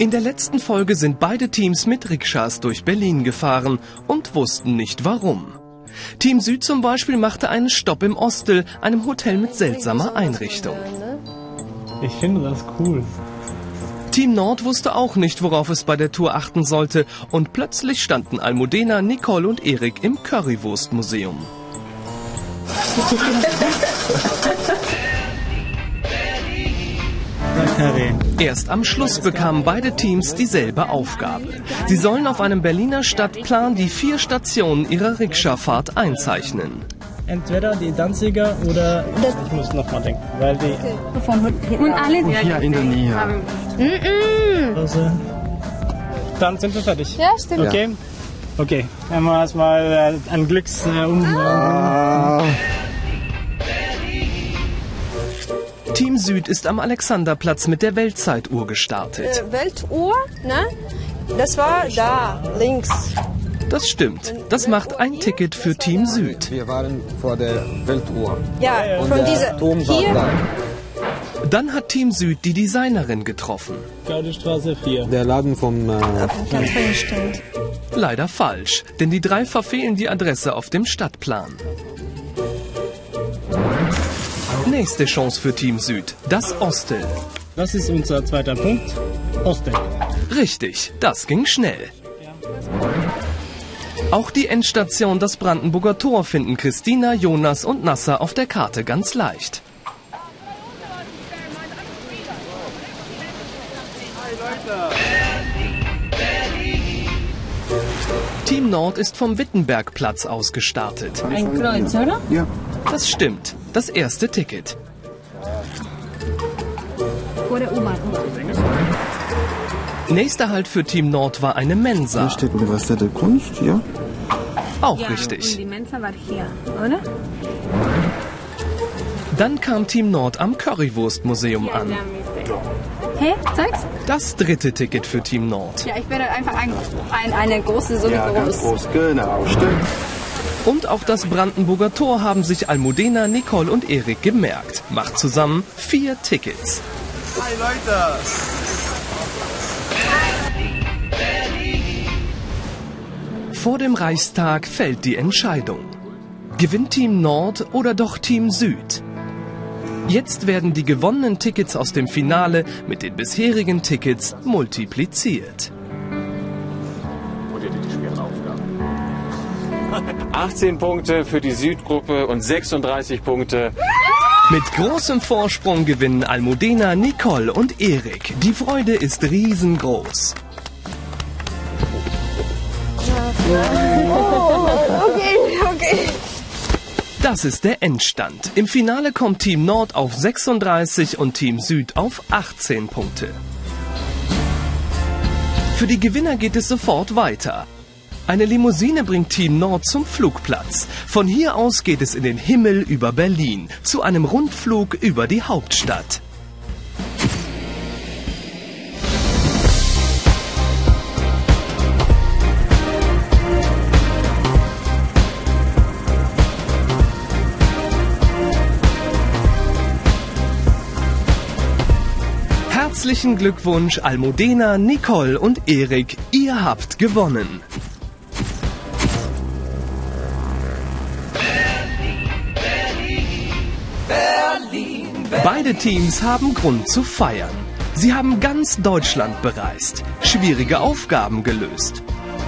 In der letzten Folge sind beide Teams mit Rikschas durch Berlin gefahren und wussten nicht warum. Team Süd zum Beispiel machte einen Stopp im Ostel, einem Hotel mit seltsamer Einrichtung. Ich finde das cool. Team Nord wusste auch nicht, worauf es bei der Tour achten sollte und plötzlich standen Almudena, Nicole und Erik im Currywurstmuseum. Erst am Schluss bekamen beide Teams dieselbe Aufgabe. Sie sollen auf einem Berliner Stadtplan die vier Stationen ihrer Rikscha-Fahrt einzeichnen. Entweder die Danziger oder ich muss noch mal denken, weil die Und alle Hier in der Nähe. also, dann sind wir fertig. Ja, stimmt. Okay. Okay, einmal erstmal äh, ein Glücks äh, Team Süd ist am Alexanderplatz mit der Weltzeituhr gestartet. Äh, Weltuhr, ne? Das war da, links. Das stimmt. Das macht ein Ticket für Team Süd. Wir waren vor der Weltuhr. Ja, Und von dieser. Hier, da. Dann hat Team Süd die Designerin getroffen. Gaudestraße 4. Der Laden vom äh. Leider falsch, denn die drei verfehlen die Adresse auf dem Stadtplan. Nächste Chance für Team Süd, das Ostel. Das ist unser zweiter Punkt. Ostek. Richtig, das ging schnell. Auch die Endstation, das Brandenburger Tor, finden Christina, Jonas und Nasser auf der Karte ganz leicht. Team Nord ist vom Wittenbergplatz aus gestartet. Ein Kreuz, oder? ja. Das stimmt, das erste Ticket. Nächster Halt für Team Nord war eine Mensa. steht Universität der Kunst, ja. Auch Ja, und richtig. die Mensa war hier, oder? Dann kam Team Nord am Currywurstmuseum an. Hä? Zeig's? Das dritte Ticket für Team Nord. Ja, ich werde einfach ein, ein, eine große Summe Ja, ganz groß. groß, genau, stimmt. Und auch das Brandenburger Tor haben sich Almudena, Nicole und Erik gemerkt. Macht zusammen vier Tickets. Hi Leute! Vor dem Reichstag fällt die Entscheidung. Gewinnt Team Nord oder doch Team Süd? Jetzt werden die gewonnenen Tickets aus dem Finale mit den bisherigen Tickets multipliziert. 18 Punkte für die Südgruppe und 36 Punkte Mit großem Vorsprung gewinnen Almudena, Nicole und Erik. Die Freude ist riesengroß. Okay, okay. Das ist der Endstand. Im Finale kommt Team Nord auf 36 und Team Süd auf 18 Punkte. Für die Gewinner geht es sofort weiter. Eine Limousine bringt Team Nord zum Flugplatz. Von hier aus geht es in den Himmel über Berlin, zu einem Rundflug über die Hauptstadt. Herzlichen Glückwunsch Almudena, Nicole und Erik. Ihr habt gewonnen. Beide Teams haben Grund zu feiern. Sie haben ganz Deutschland bereist, schwierige Aufgaben gelöst,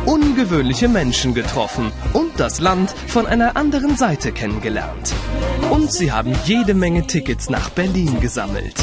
ungewöhnliche Menschen getroffen und das Land von einer anderen Seite kennengelernt. Und sie haben jede Menge Tickets nach Berlin gesammelt.